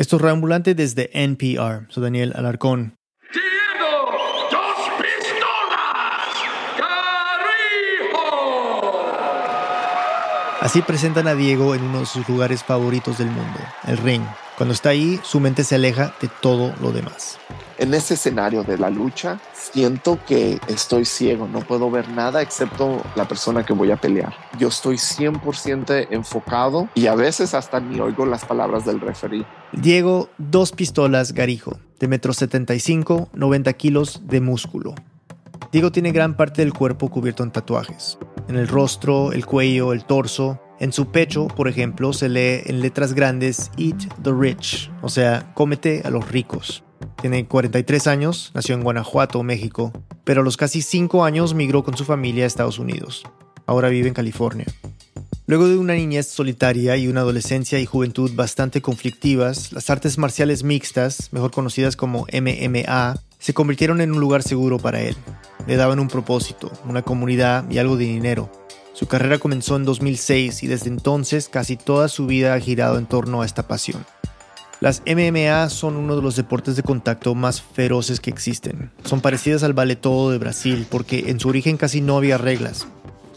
Esto es Reambulante desde NPR. Soy Daniel Alarcón. Diego, dos pistolas, Carijo. Así presentan a Diego en uno de sus lugares favoritos del mundo, el ring. Cuando está ahí, su mente se aleja de todo lo demás. En ese escenario de la lucha, siento que estoy ciego, no puedo ver nada excepto la persona que voy a pelear. Yo estoy 100% enfocado y a veces hasta ni oigo las palabras del referee. Diego, dos pistolas Garijo, de metro 75, 90 kilos de músculo. Diego tiene gran parte del cuerpo cubierto en tatuajes. En el rostro, el cuello, el torso. En su pecho, por ejemplo, se lee en letras grandes Eat the Rich, o sea, cómete a los ricos. Tiene 43 años, nació en Guanajuato, México, pero a los casi 5 años migró con su familia a Estados Unidos. Ahora vive en California. Luego de una niñez solitaria y una adolescencia y juventud bastante conflictivas, las artes marciales mixtas, mejor conocidas como MMA, se convirtieron en un lugar seguro para él. Le daban un propósito, una comunidad y algo de dinero. Su carrera comenzó en 2006 y desde entonces casi toda su vida ha girado en torno a esta pasión. Las MMA son uno de los deportes de contacto más feroces que existen. Son parecidas al ballet todo de Brasil porque en su origen casi no había reglas.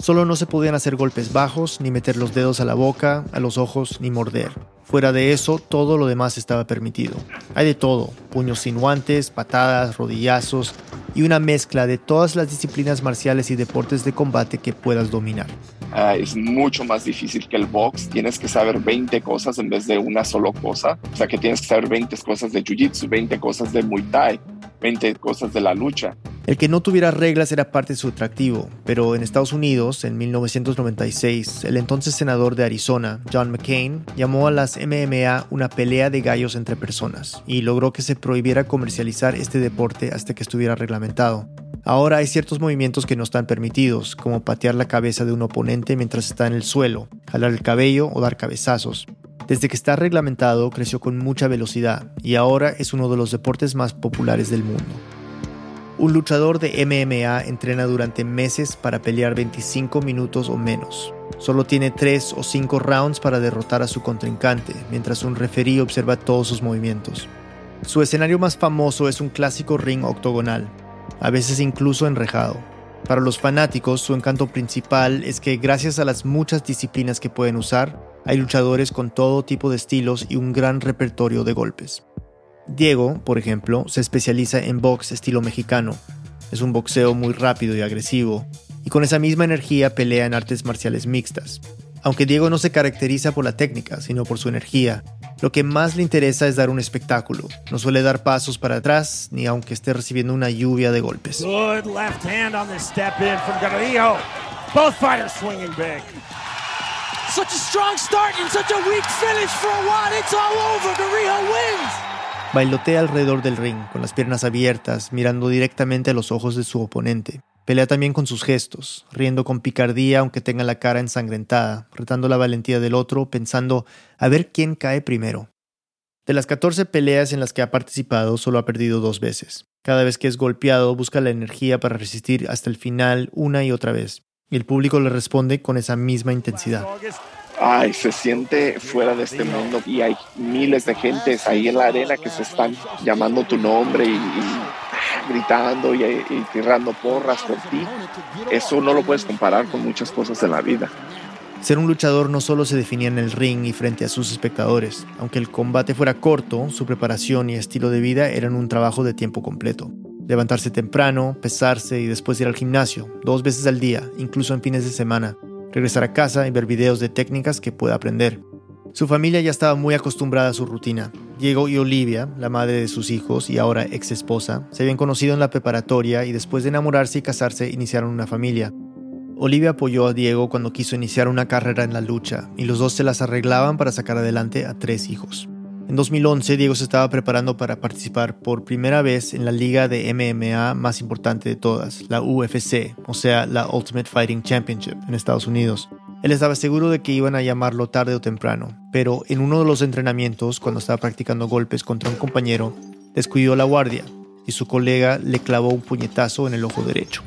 Solo no se podían hacer golpes bajos, ni meter los dedos a la boca, a los ojos, ni morder. Fuera de eso, todo lo demás estaba permitido. Hay de todo, puños sin guantes, patadas, rodillazos y una mezcla de todas las disciplinas marciales y deportes de combate que puedas dominar. Uh, es mucho más difícil que el box. Tienes que saber 20 cosas en vez de una solo cosa. O sea que tienes que saber 20 cosas de Jiu-Jitsu, 20 cosas de Muay Thai, 20 cosas de la lucha. El que no tuviera reglas era parte de su atractivo, pero en Estados Unidos, en 1996, el entonces senador de Arizona, John McCain, llamó a las MMA una pelea de gallos entre personas y logró que se prohibiera comercializar este deporte hasta que estuviera reglamentado. Ahora hay ciertos movimientos que no están permitidos, como patear la cabeza de un oponente mientras está en el suelo, jalar el cabello o dar cabezazos. Desde que está reglamentado creció con mucha velocidad y ahora es uno de los deportes más populares del mundo. Un luchador de MMA entrena durante meses para pelear 25 minutos o menos. Solo tiene 3 o 5 rounds para derrotar a su contrincante, mientras un referí observa todos sus movimientos. Su escenario más famoso es un clásico ring octogonal, a veces incluso enrejado. Para los fanáticos, su encanto principal es que gracias a las muchas disciplinas que pueden usar, hay luchadores con todo tipo de estilos y un gran repertorio de golpes. Diego, por ejemplo, se especializa en box estilo mexicano. Es un boxeo muy rápido y agresivo, y con esa misma energía pelea en artes marciales mixtas. Aunque Diego no se caracteriza por la técnica, sino por su energía, lo que más le interesa es dar un espectáculo. No suele dar pasos para atrás, ni aunque esté recibiendo una lluvia de golpes. Good left hand on the step in from. Both fighters swinging big. Such a strong start such a weak for. It's all over. Wins. Bailotea alrededor del ring, con las piernas abiertas, mirando directamente a los ojos de su oponente. Pelea también con sus gestos, riendo con picardía aunque tenga la cara ensangrentada, retando la valentía del otro, pensando a ver quién cae primero. De las 14 peleas en las que ha participado, solo ha perdido dos veces. Cada vez que es golpeado, busca la energía para resistir hasta el final una y otra vez. Y el público le responde con esa misma intensidad. Ay, se siente fuera de este mundo y hay miles de gentes ahí en la arena que se están llamando tu nombre y, y gritando y, y tirando porras por ti. Eso no lo puedes comparar con muchas cosas en la vida. Ser un luchador no solo se definía en el ring y frente a sus espectadores. Aunque el combate fuera corto, su preparación y estilo de vida eran un trabajo de tiempo completo. Levantarse temprano, pesarse y después ir al gimnasio, dos veces al día, incluso en fines de semana. Regresar a casa y ver videos de técnicas que pueda aprender. Su familia ya estaba muy acostumbrada a su rutina. Diego y Olivia, la madre de sus hijos y ahora ex esposa, se habían conocido en la preparatoria y después de enamorarse y casarse iniciaron una familia. Olivia apoyó a Diego cuando quiso iniciar una carrera en la lucha y los dos se las arreglaban para sacar adelante a tres hijos. En 2011, Diego se estaba preparando para participar por primera vez en la liga de MMA más importante de todas, la UFC, o sea, la Ultimate Fighting Championship en Estados Unidos. Él estaba seguro de que iban a llamarlo tarde o temprano, pero en uno de los entrenamientos, cuando estaba practicando golpes contra un compañero, descuidó la guardia y su colega le clavó un puñetazo en el ojo derecho.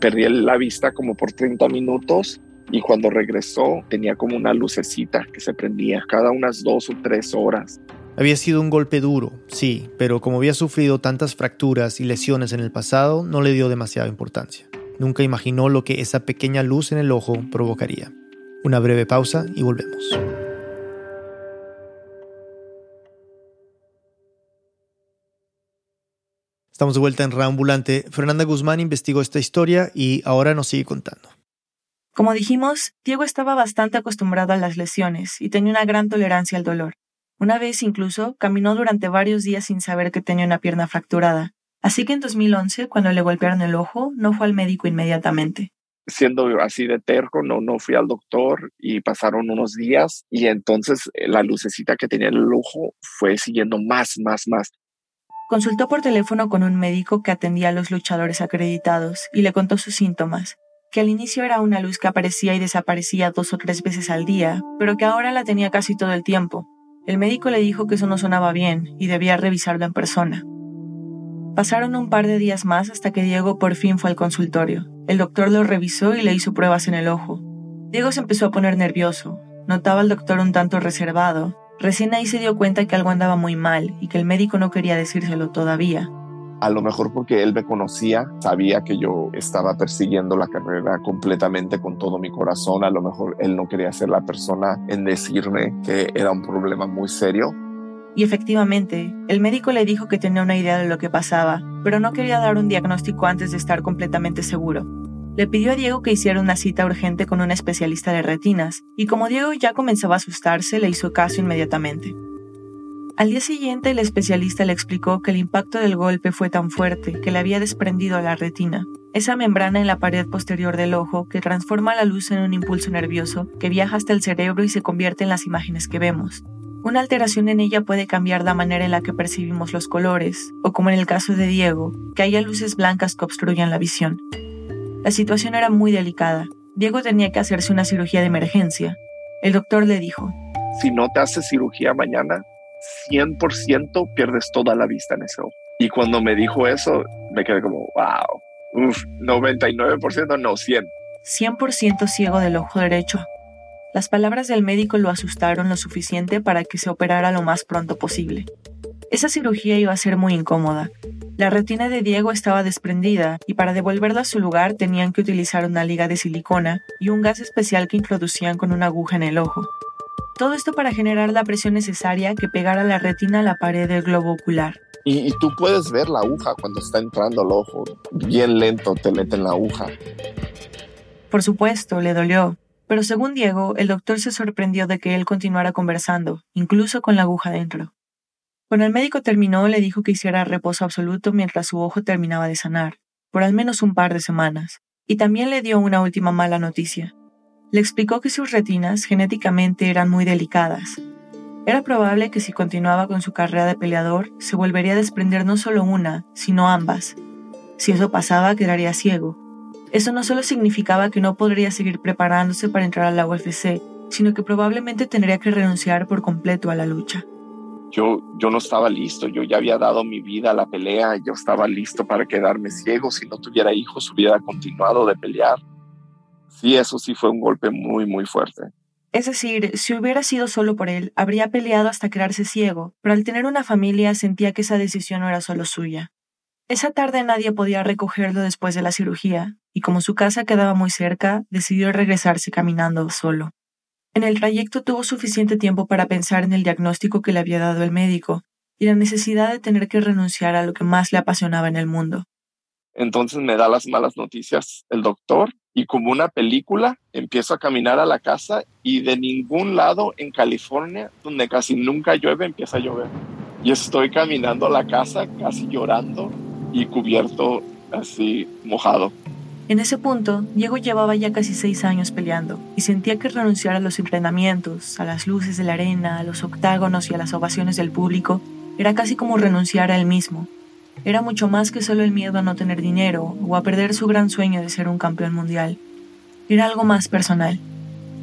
Perdí la vista como por 30 minutos y cuando regresó tenía como una lucecita que se prendía cada unas dos o tres horas Había sido un golpe duro, sí, pero como había sufrido tantas fracturas y lesiones en el pasado, no le dio demasiada importancia. Nunca imaginó lo que esa pequeña luz en el ojo provocaría. Una breve pausa y volvemos. Estamos de vuelta en Reambulante. Fernanda Guzmán investigó esta historia y ahora nos sigue contando. Como dijimos, Diego estaba bastante acostumbrado a las lesiones y tenía una gran tolerancia al dolor. Una vez incluso caminó durante varios días sin saber que tenía una pierna fracturada. Así que en 2011, cuando le golpearon el ojo, no fue al médico inmediatamente. Siendo así de terco, no, no fui al doctor y pasaron unos días y entonces eh, la lucecita que tenía en el ojo fue siguiendo más, más, más. Consultó por teléfono con un médico que atendía a los luchadores acreditados y le contó sus síntomas, que al inicio era una luz que aparecía y desaparecía dos o tres veces al día, pero que ahora la tenía casi todo el tiempo, el médico le dijo que eso no sonaba bien y debía revisarlo en persona. Pasaron un par de días más hasta que Diego por fin fue al consultorio. El doctor lo revisó y le hizo pruebas en el ojo. Diego se empezó a poner nervioso. Notaba al doctor un tanto reservado. Recién ahí se dio cuenta que algo andaba muy mal y que el médico no quería decírselo todavía a lo mejor porque él me conocía, sabía que yo estaba persiguiendo la carrera completamente con todo mi corazón, a lo mejor él no quería ser la persona en decirme que era un problema muy serio. Y efectivamente, el médico le dijo que tenía una idea de lo que pasaba, pero no quería dar un diagnóstico antes de estar completamente seguro. Le pidió a Diego que hiciera una cita urgente con un especialista de retinas, y como Diego ya comenzaba a asustarse, le hizo caso inmediatamente. Al día siguiente, el especialista le explicó que el impacto del golpe fue tan fuerte que le había desprendido la retina, esa membrana en la pared posterior del ojo que transforma la luz en un impulso nervioso que viaja hasta el cerebro y se convierte en las imágenes que vemos. Una alteración en ella puede cambiar la manera en la que percibimos los colores, o como en el caso de Diego, que haya luces blancas que obstruyan la visión. La situación era muy delicada. Diego tenía que hacerse una cirugía de emergencia. El doctor le dijo, Si no te haces cirugía mañana, 100% pierdes toda la vista en ese ojo. Y cuando me dijo eso, me quedé como, wow, uf, 99% no, 100. 100% ciego del ojo derecho. Las palabras del médico lo asustaron lo suficiente para que se operara lo más pronto posible. Esa cirugía iba a ser muy incómoda. La retina de Diego estaba desprendida y para devolverla a su lugar tenían que utilizar una liga de silicona y un gas especial que introducían con una aguja en el ojo. Todo esto para generar la presión necesaria que pegara la retina a la pared del globo ocular. Y, tú puedes ver la aguja cuando está entrando al ojo. Bien lento te meten la aguja. Por supuesto, le dolió. Pero según Diego, el doctor se sorprendió de que él continuara conversando, incluso con la aguja dentro. Cuando el médico terminó, le dijo que hiciera reposo absoluto mientras su ojo terminaba de sanar, por al menos un par de semanas. Y también le dio una última mala noticia. Le explicó que sus retinas genéticamente eran muy delicadas. Era probable que si continuaba con su carrera de peleador, se volvería a desprender no solo una, sino ambas. Si eso pasaba, quedaría ciego. Eso no solo significaba que no podría seguir preparándose para entrar a la UFC, sino que probablemente tendría que renunciar por completo a la lucha. Yo, yo no estaba listo, yo ya había dado mi vida a la pelea, yo estaba listo para quedarme ciego, si no tuviera hijos hubiera continuado de pelear sí, eso sí fue un golpe muy, muy fuerte. Es decir, si hubiera sido solo por él, habría peleado hasta quedarse ciego, pero al tener una familia sentía que esa decisión no era solo suya. Esa tarde nadie podía recogerlo después de la cirugía, y como su casa quedaba muy cerca, decidió regresarse caminando solo. En el trayecto tuvo suficiente tiempo para pensar en el diagnóstico que le había dado el médico y la necesidad de tener que renunciar a lo que más le apasionaba en el mundo. Entonces me da las malas noticias el doctor y como una película empiezo a caminar a la casa y de ningún lado en California, donde casi nunca llueve, empieza a llover. Y estoy caminando a la casa casi llorando y cubierto así mojado. En ese punto, Diego llevaba ya casi seis años peleando y sentía que renunciar a los entrenamientos, a las luces de la arena, a los octágonos y a las ovaciones del público era casi como renunciar a él mismo, era mucho más que solo el miedo a no tener dinero o a perder su gran sueño de ser un campeón mundial. Era algo más personal.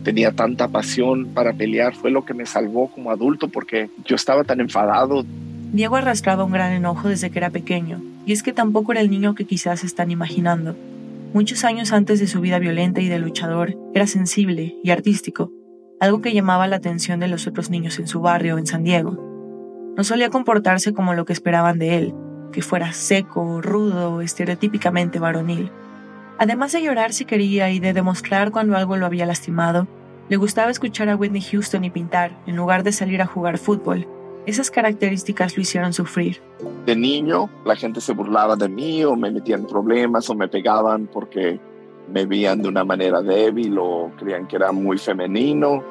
Tenía tanta pasión para pelear, fue lo que me salvó como adulto porque yo estaba tan enfadado. Diego arrastraba un gran enojo desde que era pequeño, y es que tampoco era el niño que quizás están imaginando. Muchos años antes de su vida violenta y de luchador, era sensible y artístico, algo que llamaba la atención de los otros niños en su barrio en San Diego. No solía comportarse como lo que esperaban de él, que fuera seco, rudo, estereotípicamente varonil. Además de llorar si quería y de demostrar cuando algo lo había lastimado, le gustaba escuchar a Whitney Houston y pintar, en lugar de salir a jugar fútbol. Esas características lo hicieron sufrir. De niño, la gente se burlaba de mí o me metían problemas o me pegaban porque me veían de una manera débil o creían que era muy femenino.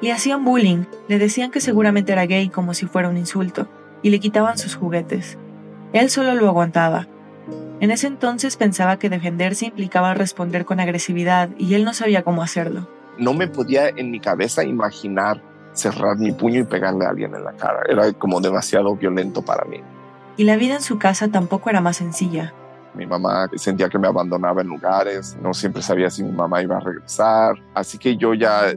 Le hacían bullying, le decían que seguramente era gay como si fuera un insulto, y le quitaban sus juguetes. Él solo lo aguantaba, en ese entonces pensaba que defenderse implicaba responder con agresividad y él no sabía cómo hacerlo. No me podía en mi cabeza imaginar cerrar mi puño y pegarle a alguien en la cara. Era como demasiado violento para mí. Y la vida en su casa tampoco era más sencilla. Mi mamá sentía que me abandonaba en lugares, no siempre sabía si mi mamá iba a regresar, así que yo ya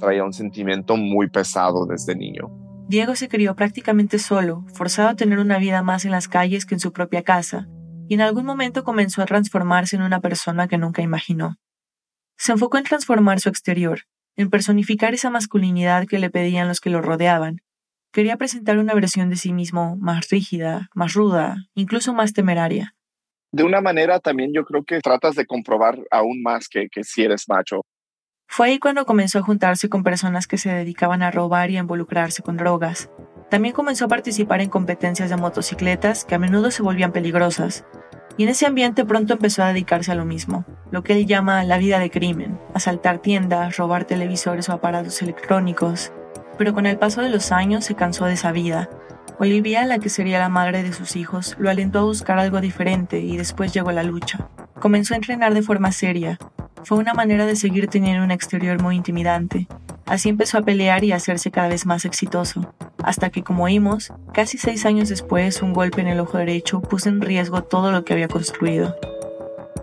traía un sentimiento muy pesado desde niño. Diego se crió prácticamente solo, forzado a tener una vida más en las calles que en su propia casa, y en algún momento comenzó a transformarse en una persona que nunca imaginó. Se enfocó en transformar su exterior, en personificar esa masculinidad que le pedían los que lo rodeaban. Quería presentar una versión de sí mismo más rígida, más ruda, incluso más temeraria. De una manera también yo creo que tratas de comprobar aún más que, que si eres macho. Fue ahí cuando comenzó a juntarse con personas que se dedicaban a robar y a involucrarse con drogas. También comenzó a participar en competencias de motocicletas que a menudo se volvían peligrosas, y en ese ambiente pronto empezó a dedicarse a lo mismo, lo que él llama la vida de crimen, asaltar tiendas, robar televisores o aparatos electrónicos. Pero con el paso de los años se cansó de esa vida. Olivia, la que sería la madre de sus hijos, lo alentó a buscar algo diferente y después llegó la lucha. Comenzó a entrenar de forma seria. Fue una manera de seguir teniendo un exterior muy intimidante, Así empezó a pelear y a hacerse cada vez más exitoso, hasta que, como oímos, casi seis años después, un golpe en el ojo derecho puso en riesgo todo lo que había construido.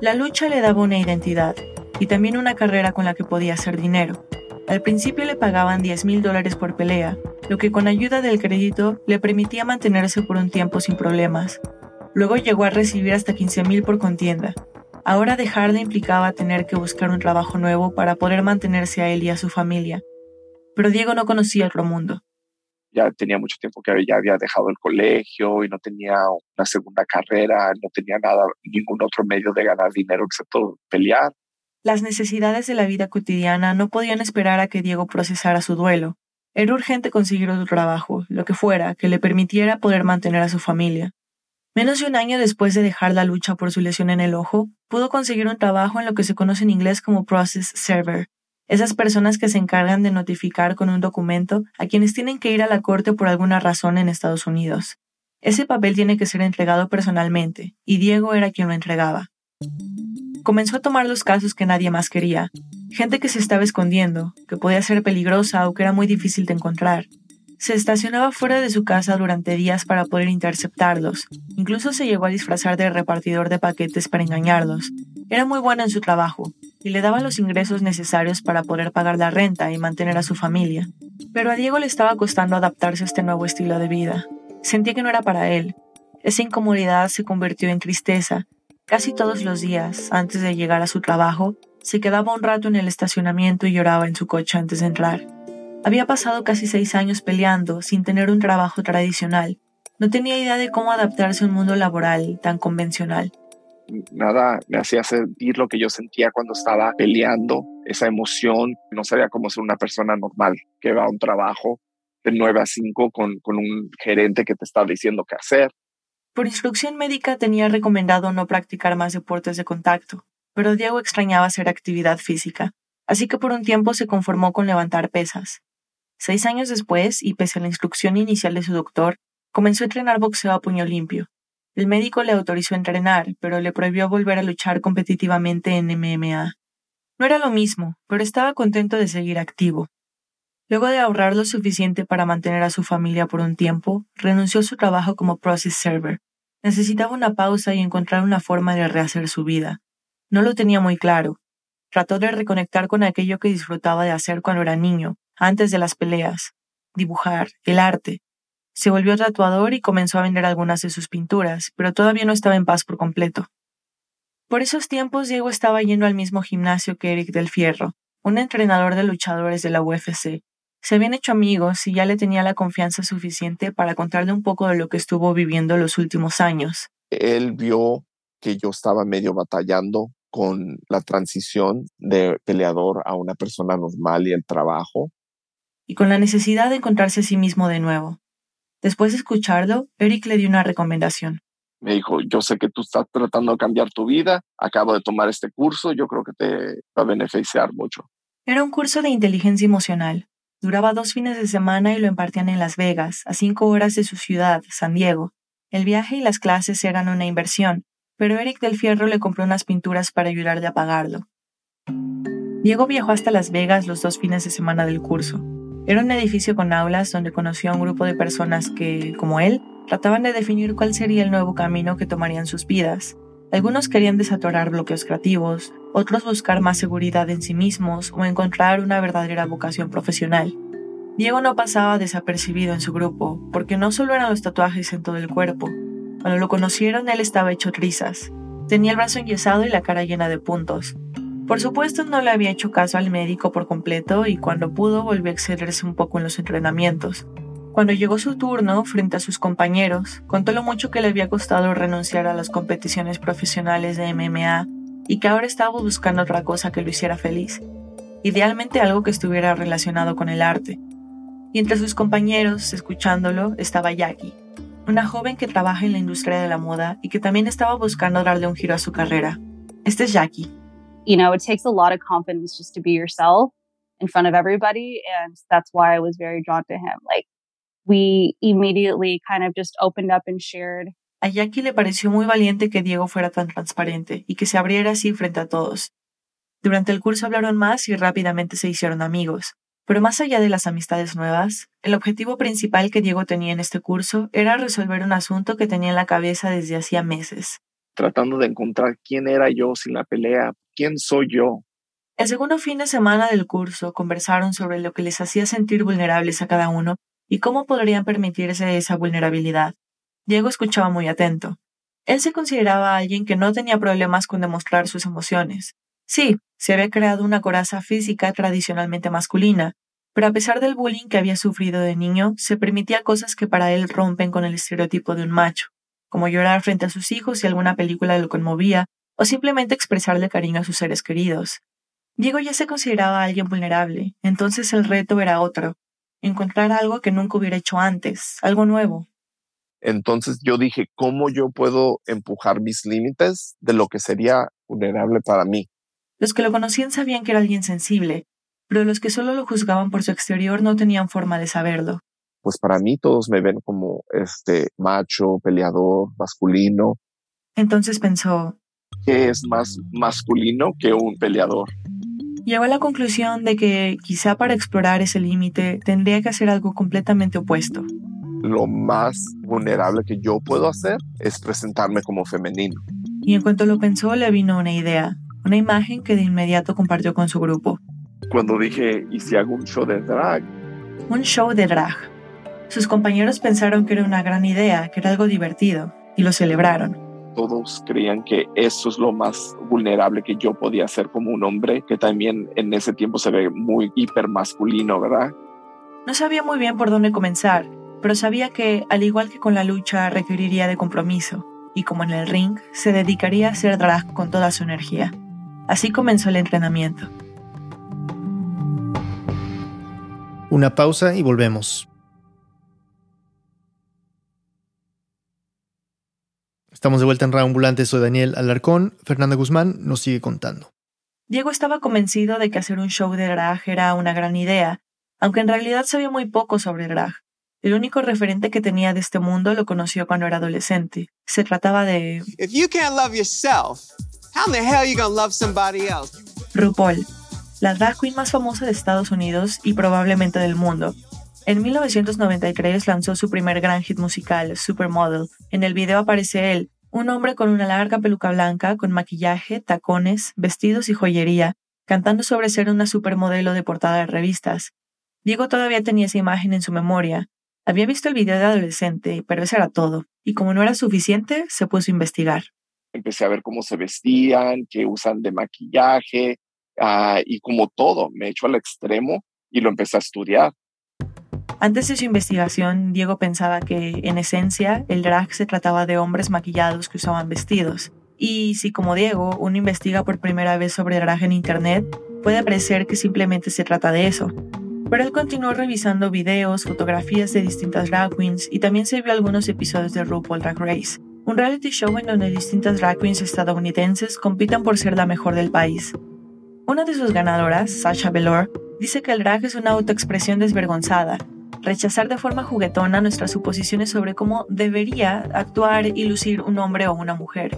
La lucha le daba una identidad y también una carrera con la que podía hacer dinero. Al principio le pagaban 10 mil dólares por pelea, lo que con ayuda del crédito le permitía mantenerse por un tiempo sin problemas. Luego llegó a recibir hasta 15 mil por contienda. Ahora dejarle implicaba tener que buscar un trabajo nuevo para poder mantenerse a él y a su familia, pero Diego no conocía otro mundo. Ya tenía mucho tiempo que ya había dejado el colegio y no tenía una segunda carrera, no tenía nada, ningún otro medio de ganar dinero excepto pelear. Las necesidades de la vida cotidiana no podían esperar a que Diego procesara su duelo. Era urgente conseguir otro trabajo, lo que fuera, que le permitiera poder mantener a su familia. Menos de un año después de dejar la lucha por su lesión en el ojo, pudo conseguir un trabajo en lo que se conoce en inglés como Process Server, esas personas que se encargan de notificar con un documento a quienes tienen que ir a la corte por alguna razón en Estados Unidos. Ese papel tiene que ser entregado personalmente, y Diego era quien lo entregaba. Comenzó a tomar los casos que nadie más quería, gente que se estaba escondiendo, que podía ser peligrosa o que era muy difícil de encontrar. Se estacionaba fuera de su casa durante días para poder interceptarlos. Incluso se llegó a disfrazar de repartidor de paquetes para engañarlos. Era muy bueno en su trabajo, y le daba los ingresos necesarios para poder pagar la renta y mantener a su familia. Pero a Diego le estaba costando adaptarse a este nuevo estilo de vida. Sentía que no era para él. Esa incomodidad se convirtió en tristeza. Casi todos los días, antes de llegar a su trabajo, se quedaba un rato en el estacionamiento y lloraba en su coche antes de entrar. Había pasado casi seis años peleando sin tener un trabajo tradicional. No tenía idea de cómo adaptarse a un mundo laboral tan convencional nada me hacía sentir lo que yo sentía cuando estaba peleando, esa emoción. No sabía cómo ser una persona normal que va a un trabajo de 9 a 5 con, con un gerente que te está diciendo qué hacer. Por instrucción médica tenía recomendado no practicar más deportes de contacto, pero Diego extrañaba hacer actividad física, así que por un tiempo se conformó con levantar pesas. Seis años después, y pese a la instrucción inicial de su doctor, comenzó a entrenar boxeo a puño limpio, el médico le autorizó a entrenar, pero le prohibió volver a luchar competitivamente en MMA. No era lo mismo, pero estaba contento de seguir activo. Luego de ahorrar lo suficiente para mantener a su familia por un tiempo, renunció a su trabajo como process server. Necesitaba una pausa y encontrar una forma de rehacer su vida. No lo tenía muy claro. Trató de reconectar con aquello que disfrutaba de hacer cuando era niño, antes de las peleas, dibujar, el arte, se volvió tatuador y comenzó a vender algunas de sus pinturas, pero todavía no estaba en paz por completo. Por esos tiempos Diego estaba yendo al mismo gimnasio que Eric del Fierro, un entrenador de luchadores de la UFC. Se habían hecho amigos y ya le tenía la confianza suficiente para contarle un poco de lo que estuvo viviendo los últimos años. Él vio que yo estaba medio batallando con la transición de peleador a una persona normal y el trabajo. Y con la necesidad de encontrarse a sí mismo de nuevo. Después de escucharlo, Eric le dio una recomendación. Me dijo, yo sé que tú estás tratando de cambiar tu vida, acabo de tomar este curso, yo creo que te va a beneficiar mucho. Era un curso de inteligencia emocional. Duraba dos fines de semana y lo impartían en Las Vegas, a cinco horas de su ciudad, San Diego. El viaje y las clases eran una inversión, pero Eric del Fierro le compró unas pinturas para ayudarle a pagarlo. Diego viajó hasta Las Vegas los dos fines de semana del curso. Era un edificio con aulas donde conoció a un grupo de personas que, como él, trataban de definir cuál sería el nuevo camino que tomarían sus vidas. Algunos querían desatorar bloqueos creativos, otros buscar más seguridad en sí mismos o encontrar una verdadera vocación profesional. Diego no pasaba desapercibido en su grupo, porque no solo eran los tatuajes en todo el cuerpo. Cuando lo conocieron él estaba hecho trizas. Tenía el brazo enyesado y la cara llena de puntos. Por supuesto no le había hecho caso al médico por completo y cuando pudo volvió a excederse un poco en los entrenamientos. Cuando llegó su turno, frente a sus compañeros, contó lo mucho que le había costado renunciar a las competiciones profesionales de MMA y que ahora estaba buscando otra cosa que lo hiciera feliz, idealmente algo que estuviera relacionado con el arte. Y entre sus compañeros, escuchándolo, estaba Jackie, una joven que trabaja en la industria de la moda y que también estaba buscando darle un giro a su carrera. Este es Jackie, you know, it takes a lot of confidence just to be yourself in front of everybody. And that's why I was very drawn to him. Like, we immediately kind of just opened up and shared. A Jackie le pareció muy valiente que Diego fuera tan transparente y que se abriera así frente a todos. Durante el curso hablaron más y rápidamente se hicieron amigos. Pero más allá de las amistades nuevas, el objetivo principal que Diego tenía en este curso era resolver un asunto que tenía en la cabeza desde hacía meses. Tratando de encontrar quién era yo sin la pelea, ¿Quién soy yo? El segundo fin de semana del curso conversaron sobre lo que les hacía sentir vulnerables a cada uno y cómo podrían permitirse esa vulnerabilidad. Diego escuchaba muy atento. Él se consideraba alguien que no tenía problemas con demostrar sus emociones. Sí, se había creado una coraza física tradicionalmente masculina, pero a pesar del bullying que había sufrido de niño, se permitía cosas que para él rompen con el estereotipo de un macho, como llorar frente a sus hijos si alguna película lo conmovía o simplemente expresarle cariño a sus seres queridos. Diego ya se consideraba alguien vulnerable, entonces el reto era otro, encontrar algo que nunca hubiera hecho antes, algo nuevo. Entonces yo dije, ¿cómo yo puedo empujar mis límites de lo que sería vulnerable para mí? Los que lo conocían sabían que era alguien sensible, pero los que solo lo juzgaban por su exterior no tenían forma de saberlo. Pues para mí todos me ven como este macho, peleador, masculino. Entonces pensó, que es más masculino que un peleador. Llegó a la conclusión de que quizá para explorar ese límite tendría que hacer algo completamente opuesto. Lo más vulnerable que yo puedo hacer es presentarme como femenino. Y en cuanto lo pensó, le vino una idea, una imagen que de inmediato compartió con su grupo. Cuando dije, ¿y si hago un show de drag? Un show de drag. Sus compañeros pensaron que era una gran idea, que era algo divertido, y lo celebraron todos creían que eso es lo más vulnerable que yo podía hacer como un hombre, que también en ese tiempo se ve muy hiper masculino, ¿verdad? No sabía muy bien por dónde comenzar, pero sabía que, al igual que con la lucha, requeriría de compromiso, y como en el ring, se dedicaría a hacer drag con toda su energía. Así comenzó el entrenamiento. Una pausa y volvemos. Estamos de vuelta en Ambulante, soy Daniel Alarcón. Fernanda Guzmán nos sigue contando. Diego estaba convencido de que hacer un show de drag era una gran idea, aunque en realidad sabía muy poco sobre drag. El único referente que tenía de este mundo lo conoció cuando era adolescente. Se trataba de RuPaul, la drag queen más famosa de Estados Unidos y probablemente del mundo, en 1993 lanzó su primer gran hit musical, Supermodel. En el video aparece él, un hombre con una larga peluca blanca, con maquillaje, tacones, vestidos y joyería, cantando sobre ser una supermodelo de portada de revistas. Diego todavía tenía esa imagen en su memoria. Había visto el video de adolescente, pero eso era todo, y como no era suficiente, se puso a investigar. Empecé a ver cómo se vestían, qué usan de maquillaje, ah, y como todo, me echó al extremo y lo empecé a estudiar Antes de su investigación, Diego pensaba que, en esencia, el drag se trataba de hombres maquillados que usaban vestidos. Y si, como Diego, uno investiga por primera vez sobre drag en Internet, puede parecer que simplemente se trata de eso. Pero él continuó revisando videos, fotografías de distintas drag queens y también se vio algunos episodios de RuPaul Drag Race, un reality show en donde distintas drag queens estadounidenses compiten por ser la mejor del país. Una de sus ganadoras, Sasha Velour, dice que el drag es una autoexpresión desvergonzada, rechazar de forma juguetona nuestras suposiciones sobre cómo debería actuar y lucir un hombre o una mujer.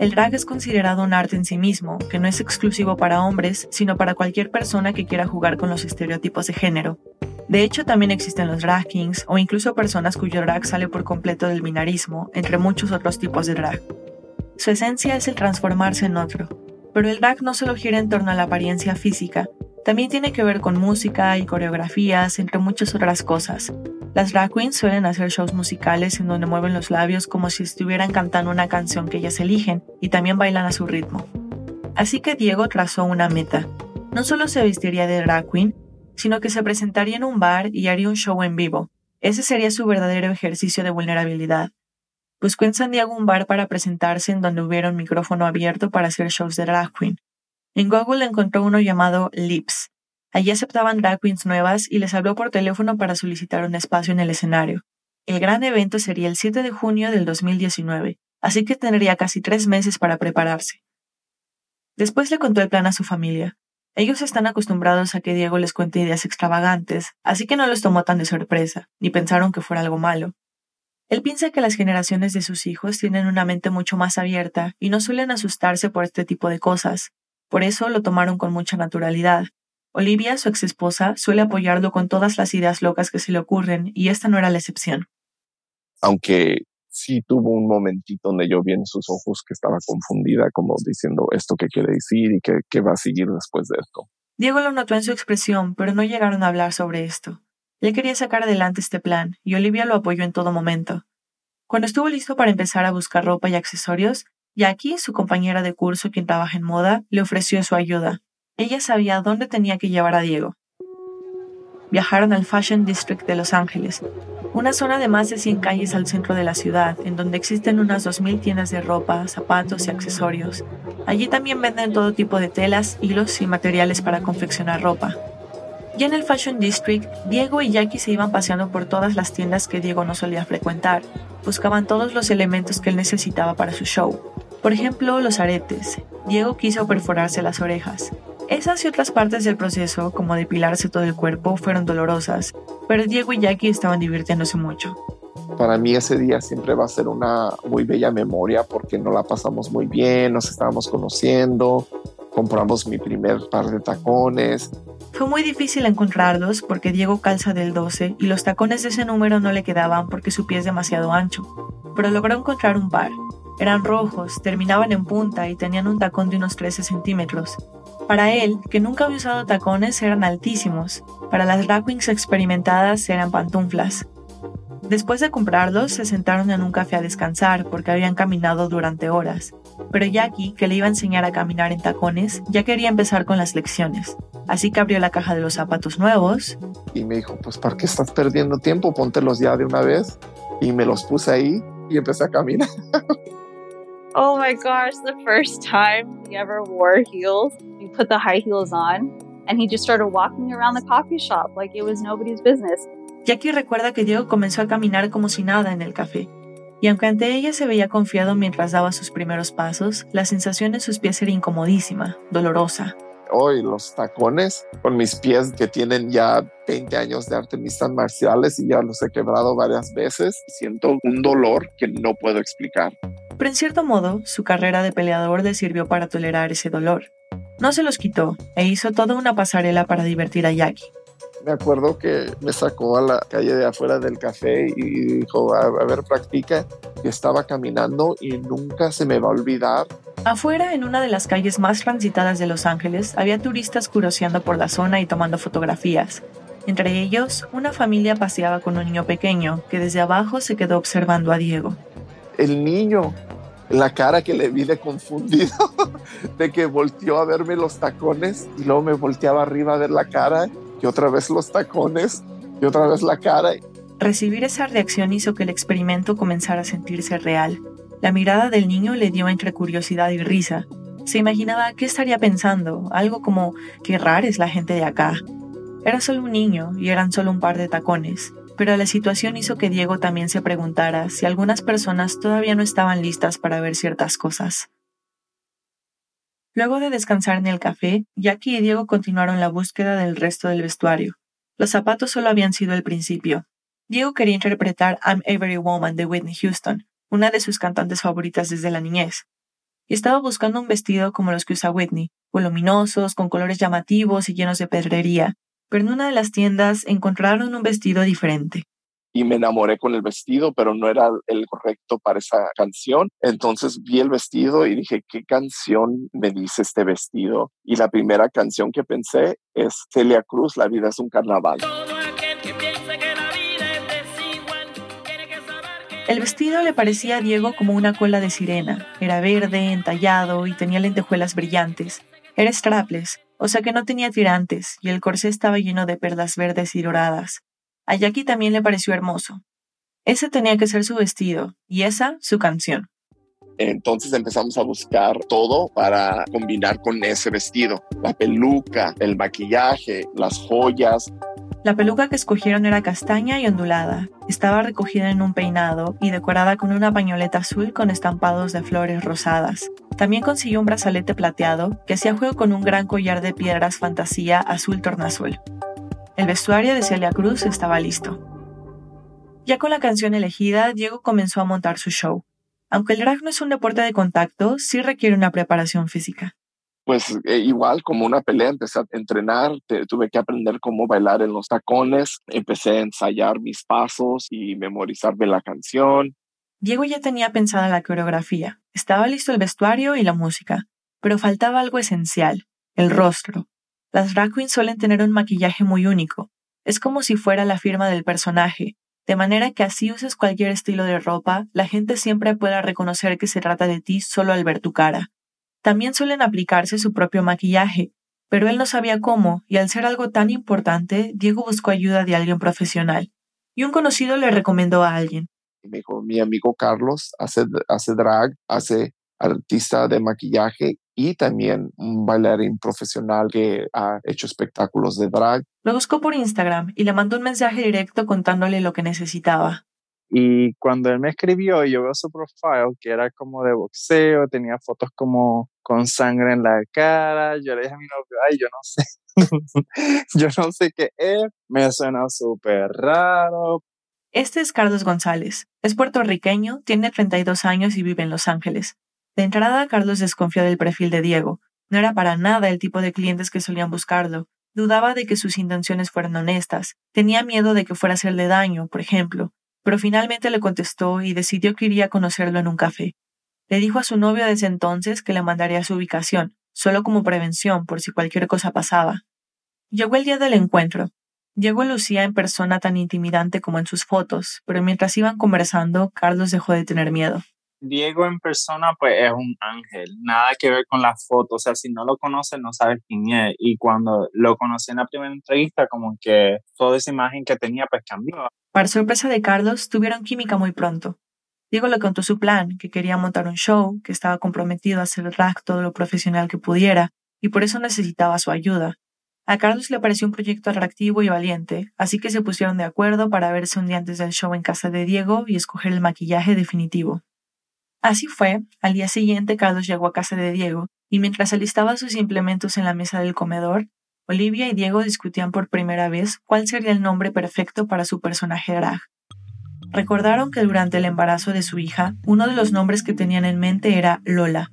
El drag es considerado un arte en sí mismo, que no es exclusivo para hombres, sino para cualquier persona que quiera jugar con los estereotipos de género. De hecho, también existen los drag kings o incluso personas cuyo drag sale por completo del binarismo, entre muchos otros tipos de drag. Su esencia es el transformarse en otro, pero el drag no solo gira en torno a la apariencia física, también tiene que ver con música y coreografías, entre muchas otras cosas. Las drag queens suelen hacer shows musicales en donde mueven los labios como si estuvieran cantando una canción que ellas eligen y también bailan a su ritmo. Así que Diego trazó una meta. No solo se vestiría de drag queen, sino que se presentaría en un bar y haría un show en vivo. Ese sería su verdadero ejercicio de vulnerabilidad. Buscó en San Diego un bar para presentarse en donde hubiera un micrófono abierto para hacer shows de drag queen. En Google encontró uno llamado Lips. Allí aceptaban drag queens nuevas y les habló por teléfono para solicitar un espacio en el escenario. El gran evento sería el 7 de junio del 2019, así que tendría casi tres meses para prepararse. Después le contó el plan a su familia. Ellos están acostumbrados a que Diego les cuente ideas extravagantes, así que no los tomó tan de sorpresa, ni pensaron que fuera algo malo. Él piensa que las generaciones de sus hijos tienen una mente mucho más abierta y no suelen asustarse por este tipo de cosas, por eso lo tomaron con mucha naturalidad. Olivia, su ex esposa, suele apoyarlo con todas las ideas locas que se le ocurren, y esta no era la excepción. Aunque sí tuvo un momentito donde yo vi en sus ojos que estaba confundida, como diciendo esto qué quiere decir y qué, qué va a seguir después de esto. Diego lo notó en su expresión, pero no llegaron a hablar sobre esto. Él quería sacar adelante este plan, y Olivia lo apoyó en todo momento. Cuando estuvo listo para empezar a buscar ropa y accesorios, Jackie, su compañera de curso quien trabaja en moda, le ofreció su ayuda. Ella sabía dónde tenía que llevar a Diego. Viajaron al Fashion District de Los Ángeles, una zona de más de 100 calles al centro de la ciudad, en donde existen unas 2.000 tiendas de ropa, zapatos y accesorios. Allí también venden todo tipo de telas, hilos y materiales para confeccionar ropa. Ya en el Fashion District, Diego y Jackie se iban paseando por todas las tiendas que Diego no solía frecuentar. Buscaban todos los elementos que él necesitaba para su show. Por ejemplo, los aretes. Diego quiso perforarse las orejas. Esas y otras partes del proceso, como depilarse todo el cuerpo, fueron dolorosas, pero Diego y Jackie estaban divirtiéndose mucho. Para mí ese día siempre va a ser una muy bella memoria porque no la pasamos muy bien, nos estábamos conociendo, compramos mi primer par de tacones. Fue muy difícil encontrarlos porque Diego calza del 12 y los tacones de ese número no le quedaban porque su pie es demasiado ancho, pero logró encontrar un par. Eran rojos, terminaban en punta y tenían un tacón de unos 13 centímetros. Para él, que nunca había usado tacones, eran altísimos. Para las drag experimentadas eran pantuflas. Después de comprarlos, se sentaron en un café a descansar porque habían caminado durante horas. Pero Jackie, que le iba a enseñar a caminar en tacones, ya quería empezar con las lecciones. Así que abrió la caja de los zapatos nuevos. Y me dijo, pues ¿para qué estás perdiendo tiempo? Póntelos ya de una vez. Y me los puse ahí y empecé a caminar. Oh my gosh, the first time he ever wore heels, he put the high heels on and he just started walking around the coffee shop like it was nobody's business. Jackie recuerda que Diego comenzó a caminar como si nada en el café. Y aunque ante ella se veía confiado mientras daba sus primeros pasos, la sensación en sus pies era incomodísima, dolorosa. Hoy los tacones con mis pies que tienen ya 20 años de artes marciales y ya los he quebrado varias veces, siento un dolor que no puedo explicar. Pero en cierto modo, su carrera de peleador le sirvió para tolerar ese dolor. No se los quitó e hizo toda una pasarela para divertir a Jackie. Me acuerdo que me sacó a la calle de afuera del café y dijo, a, ver, practica. Y estaba caminando y nunca se me va a olvidar. Afuera, en una de las calles más transitadas de Los Ángeles, había turistas curoseando por la zona y tomando fotografías. Entre ellos, una familia paseaba con un niño pequeño que desde abajo se quedó observando a Diego el niño, la cara que le vi de confundido, de que volteó a verme los tacones y luego me volteaba arriba a ver la cara y otra vez los tacones. y otra vez la cara. Recibir esa reacción hizo que el experimento comenzara a sentirse real. La mirada del niño le dio entre curiosidad y risa. Se imaginaba qué estaría pensando, algo como qué rara es la gente de acá. Era solo un niño y eran solo un par de tacones, pero la situación hizo que Diego también se preguntara si algunas personas todavía no estaban listas para ver ciertas cosas. Luego de descansar en el café, Jackie y Diego continuaron la búsqueda del resto del vestuario. Los zapatos solo habían sido el principio. Diego quería interpretar I'm Every Woman de Whitney Houston, una de sus cantantes favoritas desde la niñez. Y estaba buscando un vestido como los que usa Whitney, voluminosos, con colores llamativos y llenos de pedrería, pero en una de las tiendas encontraron un vestido diferente y me enamoré con el vestido, pero no era el correcto para esa canción. Entonces vi el vestido y dije, ¿qué canción me dice este vestido? Y la primera canción que pensé es Celia Cruz, La vida es un carnaval. El vestido le parecía a Diego como una cola de sirena. Era verde, entallado y tenía lentejuelas brillantes. Era strapless, o sea que no tenía tirantes, y el corsé estaba lleno de perlas verdes y doradas. A Jackie también le pareció hermoso. Ese tenía que ser su vestido y esa su canción. Entonces empezamos a buscar todo para combinar con ese vestido. La peluca, el maquillaje, las joyas. La peluca que escogieron era castaña y ondulada. Estaba recogida en un peinado y decorada con una pañoleta azul con estampados de flores rosadas. También consiguió un brazalete plateado que hacía juego con un gran collar de piedras fantasía azul tornazul. El vestuario de Celia Cruz estaba listo. Ya con la canción elegida, Diego comenzó a montar su show. Aunque el drag no es un deporte de contacto, sí requiere una preparación física. Pues eh, igual como una pelea, empecé a entrenar, tuve que aprender cómo bailar en los tacones, empecé a ensayar mis pasos y memorizarme la canción. Diego ya tenía pensada la coreografía, estaba listo el vestuario y la música, pero faltaba algo esencial, el rostro. Las drag suelen tener un maquillaje muy único. Es como si fuera la firma del personaje, de manera que así uses cualquier estilo de ropa, la gente siempre pueda reconocer que se trata de ti solo al ver tu cara. También suelen aplicarse su propio maquillaje, pero él no sabía cómo, y al ser algo tan importante, Diego buscó ayuda de alguien profesional. Y un conocido le recomendó a alguien. Me dijo, mi amigo Carlos hace, hace drag, hace artista de maquillaje y también un bailarín profesional que ha hecho espectáculos de drag. Lo buscó por Instagram y le mandó un mensaje directo contándole lo que necesitaba. Y cuando él me escribió, yo veo su profile, que era como de boxeo, tenía fotos como con sangre en la cara. Yo le dije a mi novio, ay, yo no sé, yo no sé qué es, me suena súper raro. Este es Carlos González, es puertorriqueño, tiene 32 años y vive en Los Ángeles. De entrada, Carlos desconfió del perfil de Diego. No era para nada el tipo de clientes que solían buscarlo. Dudaba de que sus intenciones fueran honestas. Tenía miedo de que fuera a hacerle daño, por ejemplo. Pero finalmente le contestó y decidió que iría a conocerlo en un café. Le dijo a su novio desde entonces que le mandaría su ubicación, solo como prevención por si cualquier cosa pasaba. Llegó el día del encuentro. Diego lucía en persona tan intimidante como en sus fotos, pero mientras iban conversando, Carlos dejó de tener miedo. Diego en persona pues es un ángel, nada que ver con las fotos, o sea, si no lo conoces no sabes quién es y cuando lo conocí en la primera entrevista como que toda esa imagen que tenía pues cambió. Para sorpresa de Carlos, tuvieron química muy pronto. Diego le contó su plan, que quería montar un show, que estaba comprometido a hacer el drag todo lo profesional que pudiera, y por eso necesitaba su ayuda. A Carlos le pareció un proyecto atractivo y valiente, así que se pusieron de acuerdo para verse un día antes del show en casa de Diego y escoger el maquillaje definitivo. Así fue, al día siguiente Carlos llegó a casa de Diego, y mientras alistaba sus implementos en la mesa del comedor, Olivia y Diego discutían por primera vez cuál sería el nombre perfecto para su personaje drag. Recordaron que durante el embarazo de su hija, uno de los nombres que tenían en mente era Lola,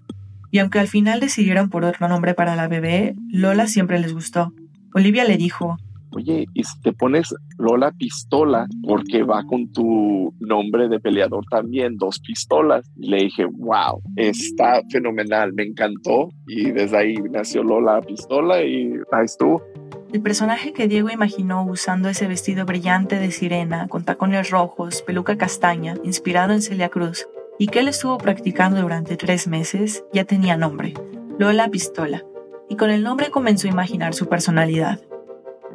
y aunque al final decidieron por otro nombre para la bebé, Lola siempre les gustó. Olivia le dijo, oye, y si te pones Lola Pistola, porque va con tu nombre de peleador también, dos pistolas. Y le dije, wow, está fenomenal, me encantó. Y desde ahí nació Lola Pistola y ahí estuvo. El personaje que Diego imaginó usando ese vestido brillante de sirena, con tacones rojos, peluca castaña, inspirado en Celia Cruz, y que él estuvo practicando durante tres meses, ya tenía nombre, Lola Pistola, y con el nombre comenzó a imaginar su personalidad.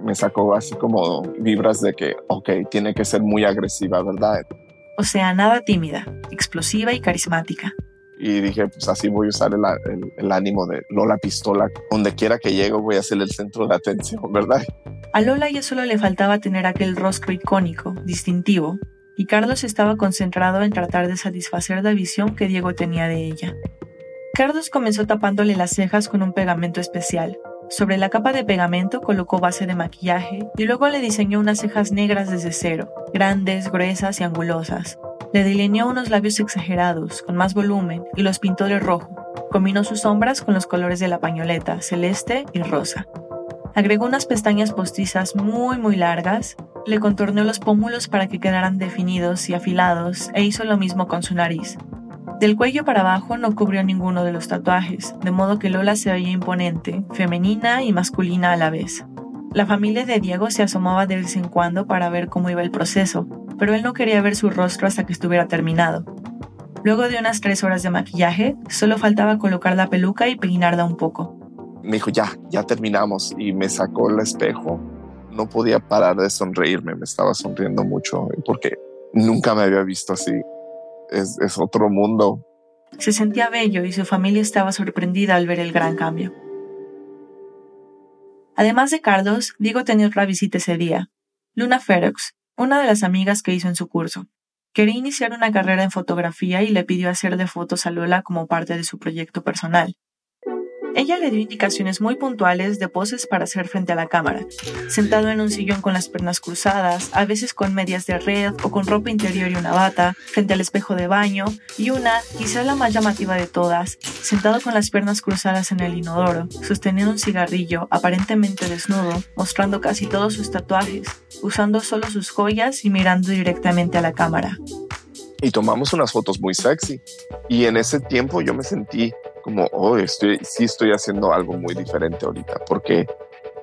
Me sacó así como vibras de que, ok, tiene que ser muy agresiva, ¿verdad? O sea, nada tímida, explosiva y carismática. Y dije, pues así voy a usar el, el, ánimo de Lola Pistola. Donde quiera que llego voy a ser el centro de atención, ¿verdad? A Lola ya solo le faltaba tener aquel rostro icónico, distintivo, y Carlos estaba concentrado en tratar de satisfacer la visión que Diego tenía de ella. Carlos comenzó tapándole las cejas con un pegamento especial. Sobre la capa de pegamento colocó base de maquillaje y luego le diseñó unas cejas negras desde cero, grandes, gruesas y angulosas. Le delineó unos labios exagerados, con más volumen, y los pintó de rojo. Combinó sus sombras con los colores de la pañoleta, celeste y rosa. Agregó unas pestañas postizas muy muy largas, le contorneó los pómulos para que quedaran definidos y afilados e hizo lo mismo con su nariz. Del cuello para abajo no cubrió ninguno de los tatuajes, de modo que Lola se veía imponente, femenina y masculina a la vez. La familia de Diego se asomaba de vez en cuando para ver cómo iba el proceso, pero él no quería ver su rostro hasta que estuviera terminado. Luego de unas tres horas de maquillaje, solo faltaba colocar la peluca y peinarla un poco. Me dijo, ya, ya terminamos, y me sacó el espejo. No podía parar de sonreírme, me estaba sonriendo mucho, porque nunca me había visto así es, otro mundo. Se sentía bello y su familia estaba sorprendida al ver el gran cambio. Además de Carlos, Diego tenía otra visita ese día. Luna Ferox, una de las amigas que hizo en su curso. Quería iniciar una carrera en fotografía y le pidió hacerle fotos a Lola como parte de su proyecto personal. Ella le dio indicaciones muy puntuales de poses para hacer frente a la cámara, sentado en un sillón con las piernas cruzadas, a veces con medias de red o con ropa interior y una bata, frente al espejo de baño, y una, quizá la más llamativa de todas, sentado con las piernas cruzadas en el inodoro, sosteniendo un cigarrillo, aparentemente desnudo, mostrando casi todos sus tatuajes, usando solo sus joyas y mirando directamente a la cámara y tomamos unas fotos muy sexy. Y en ese tiempo yo me sentí como, oh, estoy, sí estoy haciendo algo muy diferente ahorita, porque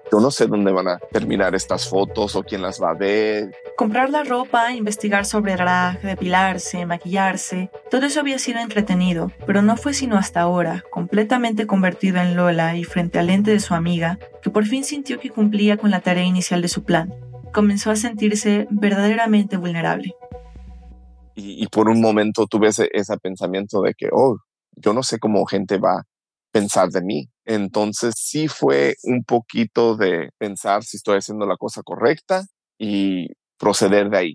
yo no sé dónde van a terminar estas fotos o quién las va a ver. Comprar la ropa, investigar sobre drag, depilarse, maquillarse, todo eso había sido entretenido, pero no fue sino hasta ahora, completamente convertido en Lola y frente al lente de su amiga, que por fin sintió que cumplía con la tarea inicial de su plan. Comenzó a sentirse verdaderamente vulnerable. Y, por un momento tuve ese, ese pensamiento de que, oh, yo no sé cómo gente va a pensar de mí. Entonces sí fue un poquito de pensar si estoy haciendo la cosa correcta y proceder de ahí.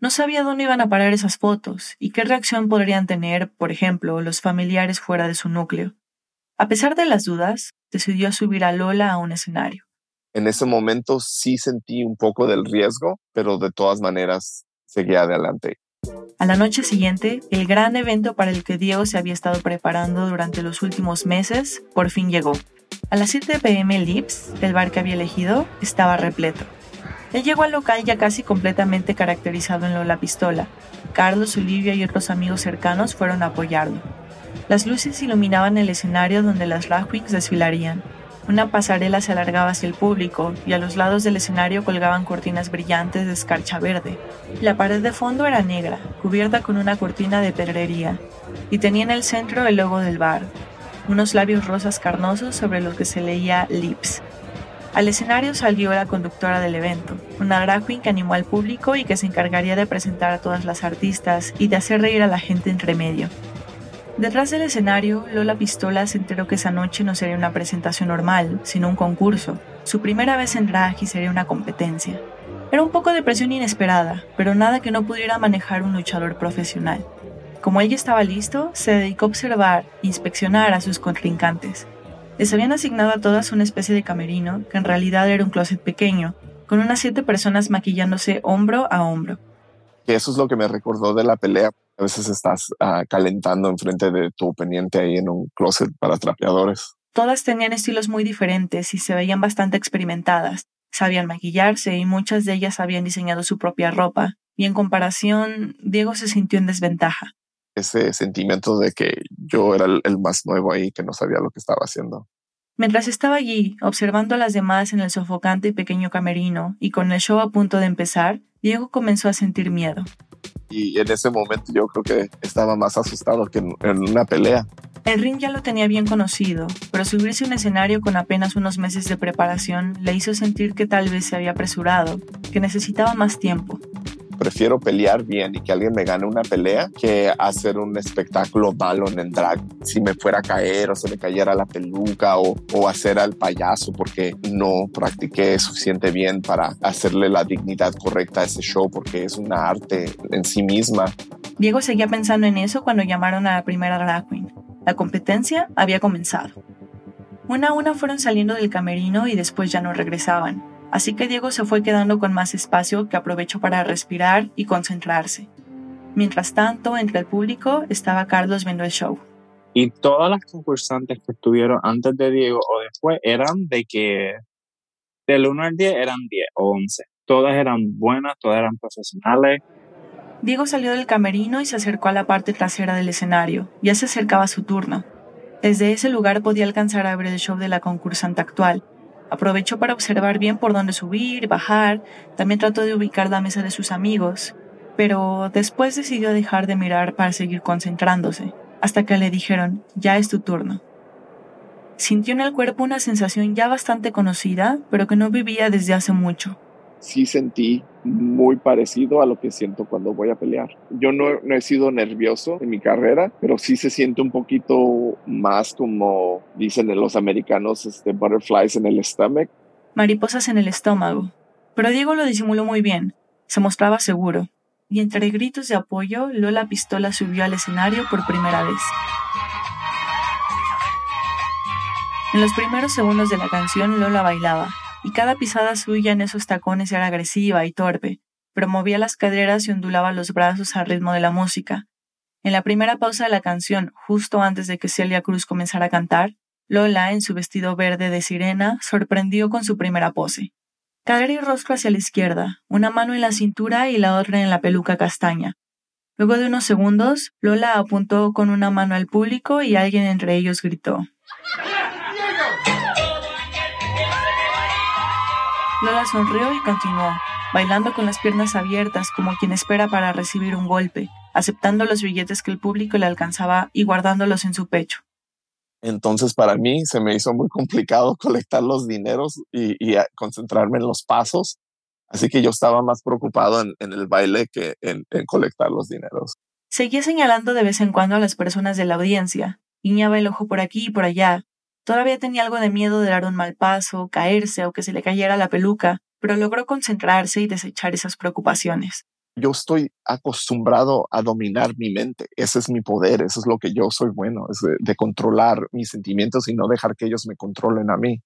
No sabía dónde iban a parar esas fotos y qué reacción podrían tener, por ejemplo, los familiares fuera de su núcleo. A pesar de las dudas, decidió subir a Lola a un escenario. En ese momento sí sentí un poco del riesgo, pero de todas maneras seguí adelante. A la noche siguiente, el gran evento para el que Diego se había estado preparando durante los últimos meses por fin llegó. A las 7 pm Lips, el bar que había elegido, estaba repleto. Él llegó al local ya casi completamente caracterizado en Lola Pistola. Carlos, Olivia y otros amigos cercanos fueron a apoyarlo. Las luces iluminaban el escenario donde las drag desfilarían. Una pasarela se alargaba hacia el público y a los lados del escenario colgaban cortinas brillantes de escarcha verde. La pared de fondo era negra, cubierta con una cortina de pedrería, y tenía en el centro el logo del bar, unos labios rosas carnosos sobre los que se leía Lips. Al escenario salió la conductora del evento, una drag que animó al público y que se encargaría de presentar a todas las artistas y de hacer reír a la gente entre medio. Detrás del escenario, Lola Pistola se enteró que esa noche no sería una presentación normal, sino un concurso. Su primera vez en drag sería una competencia. Era un poco de presión inesperada, pero nada que no pudiera manejar un luchador profesional. Como ella estaba listo, se dedicó a observar e inspeccionar a sus contrincantes. Les habían asignado a todas una especie de camerino, que en realidad era un closet pequeño, con unas siete personas maquillándose hombro a hombro. Eso es lo que me recordó de la pelea a veces estás uh, calentando enfrente de tu oponente ahí en un closet para trapeadores. Todas tenían estilos muy diferentes y se veían bastante experimentadas. Sabían maquillarse y muchas de ellas habían diseñado su propia ropa. Y en comparación, Diego se sintió en desventaja. Ese sentimiento de que yo era el más nuevo ahí, que no sabía lo que estaba haciendo. Mientras estaba allí, observando a las demás en el sofocante y pequeño camerino, y con el show a punto de empezar, Diego comenzó a sentir miedo y en ese momento yo creo que estaba más asustado que en, una pelea. El ring ya lo tenía bien conocido, pero subirse a un escenario con apenas unos meses de preparación le hizo sentir que tal vez se había apresurado, que necesitaba más tiempo prefiero pelear bien y que alguien me gane una pelea que hacer un espectáculo malo en drag. Si me fuera a caer o se me cayera la peluca o, o hacer al payaso porque no practiqué suficiente bien para hacerle la dignidad correcta a ese show porque es una arte en sí misma. Diego seguía pensando en eso cuando llamaron a la primera drag queen. La competencia había comenzado. Una a una fueron saliendo del camerino y después ya no regresaban así que Diego se fue quedando con más espacio que aprovechó para respirar y concentrarse. Mientras tanto, entre el público estaba Carlos viendo el show. Y todas las concursantes que estuvieron antes de Diego o después eran de que del 1 al 10 eran 10 o 11. Todas eran buenas, todas eran profesionales. Diego salió del camerino y se acercó a la parte trasera del escenario. Ya se acercaba su turno. Desde ese lugar podía alcanzar a ver el show de la concursante actual, Aprovechó para observar bien por dónde subir, bajar, también trató de ubicar la mesa de sus amigos, pero después decidió dejar de mirar para seguir concentrándose, hasta que le dijeron, ya es tu turno. Sintió en el cuerpo una sensación ya bastante conocida, pero que no vivía desde hace mucho sí sentí muy parecido a lo que siento cuando voy a pelear. Yo no, he sido nervioso en mi carrera, pero sí se siente un poquito más como dicen los americanos, este, butterflies en el estómago. Mariposas en el estómago. Pero Diego lo disimuló muy bien. Se mostraba seguro. Y entre gritos de apoyo, Lola Pistola subió al escenario por primera vez. En los primeros segundos de la canción, Lola bailaba, y cada pisada suya en esos tacones era agresiva y torpe, pero movía las caderas y ondulaba los brazos al ritmo de la música. En la primera pausa de la canción, justo antes de que Celia Cruz comenzara a cantar, Lola, en su vestido verde de sirena, sorprendió con su primera pose. Cadera y rostro hacia la izquierda, una mano en la cintura y la otra en la peluca castaña. Luego de unos segundos, Lola apuntó con una mano al público y alguien entre ellos gritó. Lola sonrió y continuó, bailando con las piernas abiertas como quien espera para recibir un golpe, aceptando los billetes que el público le alcanzaba y guardándolos en su pecho. Entonces para mí se me hizo muy complicado colectar los dineros y, concentrarme en los pasos. Así que yo estaba más preocupado en, el baile que en, en, colectar los dineros. Seguía señalando de vez en cuando a las personas de la audiencia. Guiñaba el ojo por aquí y por allá, Todavía tenía algo de miedo de dar un mal paso, caerse o que se le cayera la peluca, pero logró concentrarse y desechar esas preocupaciones. Yo estoy acostumbrado a dominar mi mente. Ese es mi poder, eso es lo que yo soy bueno, es de, controlar mis sentimientos y no dejar que ellos me controlen a mí.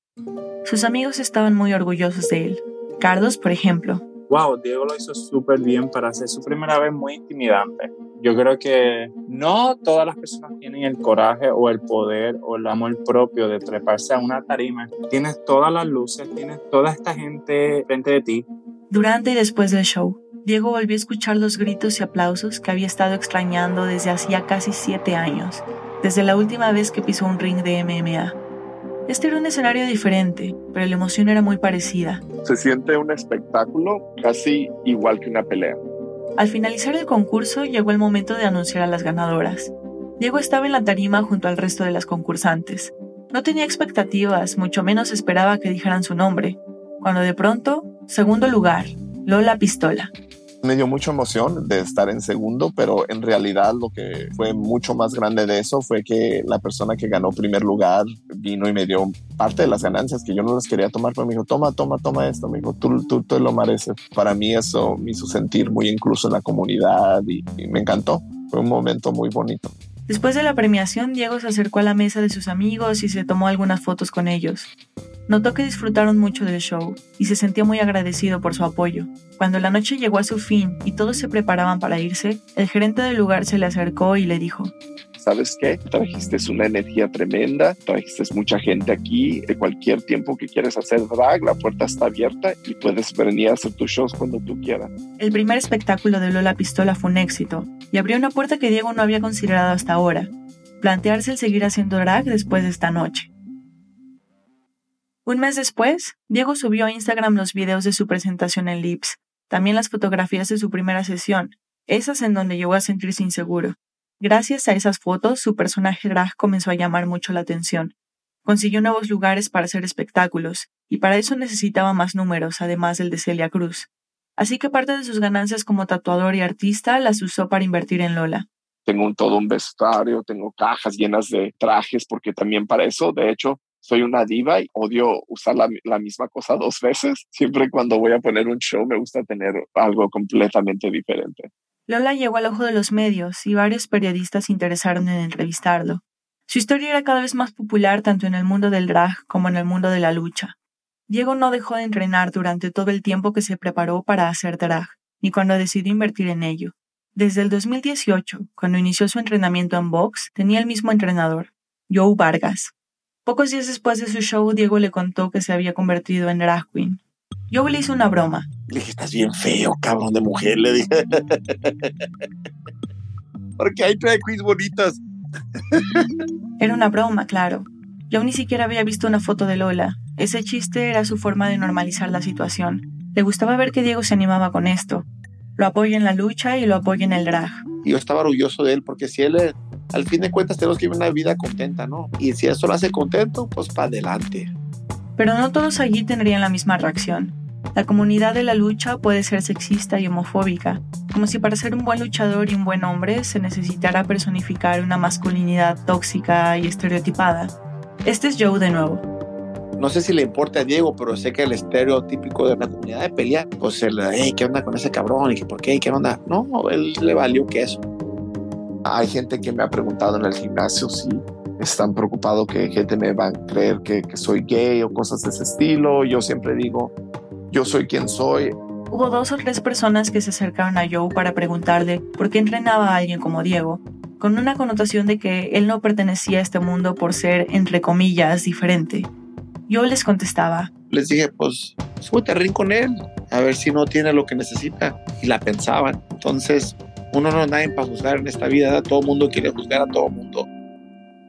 Sus amigos estaban muy orgullosos de él. Carlos, por ejemplo, wow, Diego lo hizo súper bien para hacer su primera vez muy intimidante. Yo creo que no todas las personas tienen el coraje o el poder o el amor propio de treparse a una tarima. Tienes todas las luces, tienes toda esta gente frente de ti. Durante y después del show, Diego volvió a escuchar los gritos y aplausos que había estado extrañando desde hacía casi siete años, desde la última vez que pisó un ring de MMA. Este era un escenario diferente, pero la emoción era muy parecida. Se siente un espectáculo casi igual que una pelea. Al finalizar el concurso llegó el momento de anunciar a las ganadoras. Diego estaba en la tarima junto al resto de las concursantes. No tenía expectativas, mucho menos esperaba que dijeran su nombre, cuando de pronto, segundo lugar, Lola Pistola me dio mucha emoción de estar en segundo, pero en realidad lo que fue mucho más grande de eso fue que la persona que ganó primer lugar vino y me dio parte de las ganancias que yo no las quería tomar, pero me dijo, toma, toma, toma esto, me dijo, tú, tú te lo mereces. Para mí eso me hizo sentir muy incluso en la comunidad y me encantó. Fue un momento muy bonito. Después de la premiación, Diego se acercó a la mesa de sus amigos y se tomó algunas fotos con ellos. Notó que disfrutaron mucho del show y se sentía muy agradecido por su apoyo. Cuando la noche llegó a su fin y todos se preparaban para irse, el gerente del lugar se le acercó y le dijo, ¿sabes qué? Trajiste una energía tremenda, trajiste mucha gente aquí, de cualquier tiempo que quieras hacer drag, la puerta está abierta y puedes venir a hacer tus shows cuando tú quieras. El primer espectáculo de Lola Pistola fue un éxito y abrió una puerta que Diego no había considerado hasta ahora, plantearse el seguir haciendo drag después de esta noche. Un mes después, Diego subió a Instagram los videos de su presentación en Lips, también las fotografías de su primera sesión, esas en donde llegó a sentirse inseguro. Gracias a esas fotos, su personaje drag comenzó a llamar mucho la atención. Consiguió nuevos lugares para hacer espectáculos, y para eso necesitaba más números, además del de Celia Cruz. Así que parte de sus ganancias como tatuador y artista las usó para invertir en Lola. Tengo un, todo un vestuario, tengo cajas llenas de trajes, porque también para eso, de hecho, soy una diva y odio usar la, misma cosa dos veces. Siempre cuando voy a poner un show me gusta tener algo completamente diferente. Lola llegó al ojo de los medios y varios periodistas se interesaron en entrevistarlo. Su historia era cada vez más popular tanto en el mundo del drag como en el mundo de la lucha. Diego no dejó de entrenar durante todo el tiempo que se preparó para hacer drag, ni cuando decidió invertir en ello. Desde el 2018, cuando inició su entrenamiento en box, tenía el mismo entrenador, Joe Vargas. Pocos días después de su show, Diego le contó que se había convertido en drag queen. Joe le hizo una broma. Le dije, estás bien feo, cabrón de mujer, le dije. Porque hay drag queens bonitas. Era una broma, claro. Yo ni siquiera había visto una foto de Lola. Ese chiste era su forma de normalizar la situación. Le gustaba ver que Diego se animaba con esto. Lo apoya en la lucha y lo apoya en el drag. Yo estaba orgulloso de él porque si él, al fin de cuentas, tenemos que vivir una vida contenta, ¿no? Y si eso lo hace contento, pues para adelante. Pero no todos allí tendrían la misma reacción. La comunidad de la lucha puede ser sexista y homofóbica, como si para ser un buen luchador y un buen hombre se necesitara personificar una masculinidad tóxica y estereotipada. Este es Joe de nuevo. No sé si le importa a Diego, pero sé que el estereotípico de la comunidad de pelea, pues el, hey, ¿qué onda con ese cabrón? ¿Y por qué? ¿Qué onda? No, él le valió que eso. Hay gente que me ha preguntado en el gimnasio si están preocupados que gente me va a creer que, que soy gay o cosas de ese estilo. Yo siempre digo, yo soy quien soy. Hubo dos o tres personas que se acercaron a Joe para preguntarle por qué entrenaba a alguien como Diego, con una connotación de que él no pertenecía a este mundo por ser, entre comillas, diferente. Yo les contestaba. Les dije, pues, súbete al ring con él, a ver si no tiene lo que necesita. Y la pensaban. Entonces, uno no es nadie para juzgar en esta vida, todo el mundo quiere juzgar a todo el mundo.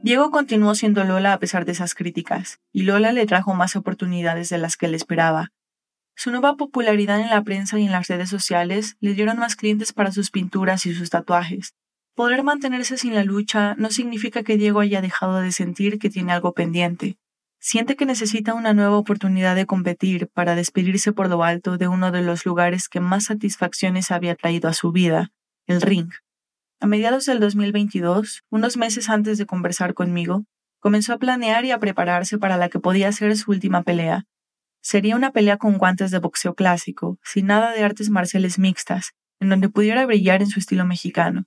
Diego continuó siendo Lola a pesar de esas críticas, y Lola le trajo más oportunidades de las que él esperaba, su nueva popularidad en la prensa y en las redes sociales le dieron más clientes para sus pinturas y sus tatuajes. Poder mantenerse sin la lucha no significa que Diego haya dejado de sentir que tiene algo pendiente. Siente que necesita una nueva oportunidad de competir para despedirse por lo alto de uno de los lugares que más satisfacciones había traído a su vida, el ring. A mediados del 2022, unos meses antes de conversar conmigo, comenzó a planear y a prepararse para la que podía ser su última pelea, Sería una pelea con guantes de boxeo clásico, sin nada de artes marciales mixtas, en donde pudiera brillar en su estilo mexicano.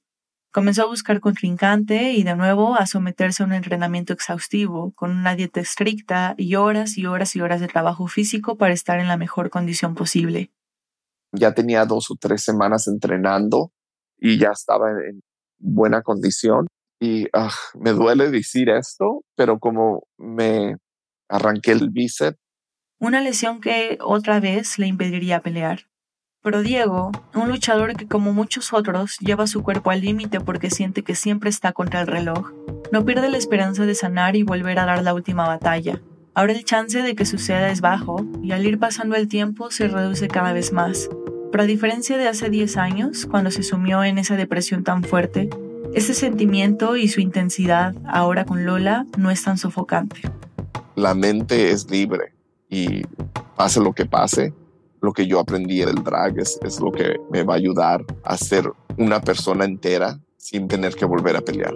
Comenzó a buscar contrincante y de nuevo a someterse a un entrenamiento exhaustivo, con una dieta estricta y horas y horas y horas de trabajo físico para estar en la mejor condición posible. Ya tenía dos o tres semanas entrenando y ya estaba en buena condición. Y ah, me duele decir esto, pero como me arranqué el bíceps una lesión que otra vez le impediría pelear. Pero Diego, un luchador que como muchos otros lleva su cuerpo al límite porque siente que siempre está contra el reloj, no pierde la esperanza de sanar y volver a dar la última batalla. Ahora el chance de que suceda es bajo y al ir pasando el tiempo se reduce cada vez más. Pero a diferencia de hace 10 años, cuando se sumió en esa depresión tan fuerte, ese sentimiento y su intensidad ahora con Lola no es tan sofocante. La mente es libre y pase lo que pase, lo que yo aprendí del drag es, es lo que me va a ayudar a ser una persona entera sin tener que volver a pelear.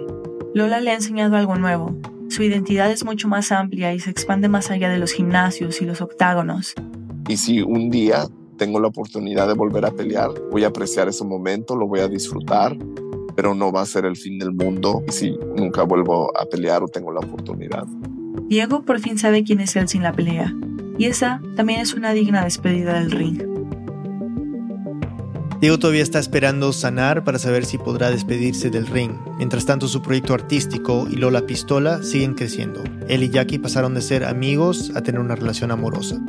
Lola le ha enseñado algo nuevo. Su identidad es mucho más amplia y se expande más allá de los gimnasios y los octágonos. Y si un día tengo la oportunidad de volver a pelear, voy a apreciar ese momento, lo voy a disfrutar, pero no va a ser el fin del mundo si nunca vuelvo a pelear o tengo la oportunidad. Diego por fin sabe quién es él sin la pelea y esa también es una digna despedida del ring. Diego todavía está esperando sanar para saber si podrá despedirse del ring. Mientras tanto, su proyecto artístico y Lola Pistola siguen creciendo. Él y Jackie pasaron de ser amigos a tener una relación amorosa.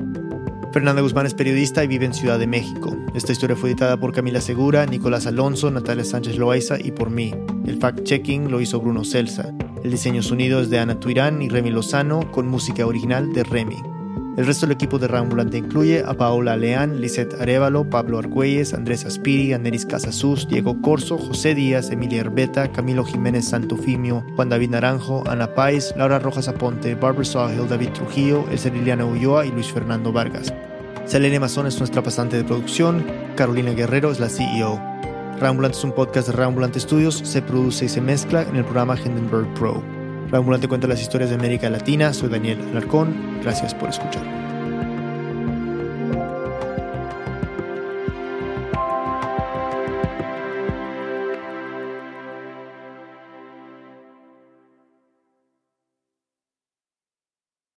Fernanda Guzmán es periodista y vive en Ciudad de México. Esta historia fue editada por Camila Segura, Nicolás Alonso, Natalia Sánchez Loaiza y por mí. El fact-checking lo hizo Bruno Celsa. El diseño sonido es de Ana Tuirán y Remy Lozano con música original de Remy. El resto del equipo de Reambulante incluye a Paola Leán, Lisette Arevalo, Pablo Argüelles, Andrés Aspiri, Aneris Casasus, Diego Corso, José Díaz, Emilia Herbeta, Camilo Jiménez Santofimio, Juan David Naranjo, Ana Páez, Laura Rojas Aponte, Barbara Sawhill, David Trujillo, El Liliana Ulloa y Luis Fernando Vargas. Selene Mazón es nuestra pasante de producción, Carolina Guerrero es la CEO. Reambulante es un podcast de Reambulante Studios, se produce y se mezcla en el programa Hindenburg Pro. Reambulante cuenta las historias de América Latina, soy Daniel Alarcón, gracias por escuchar.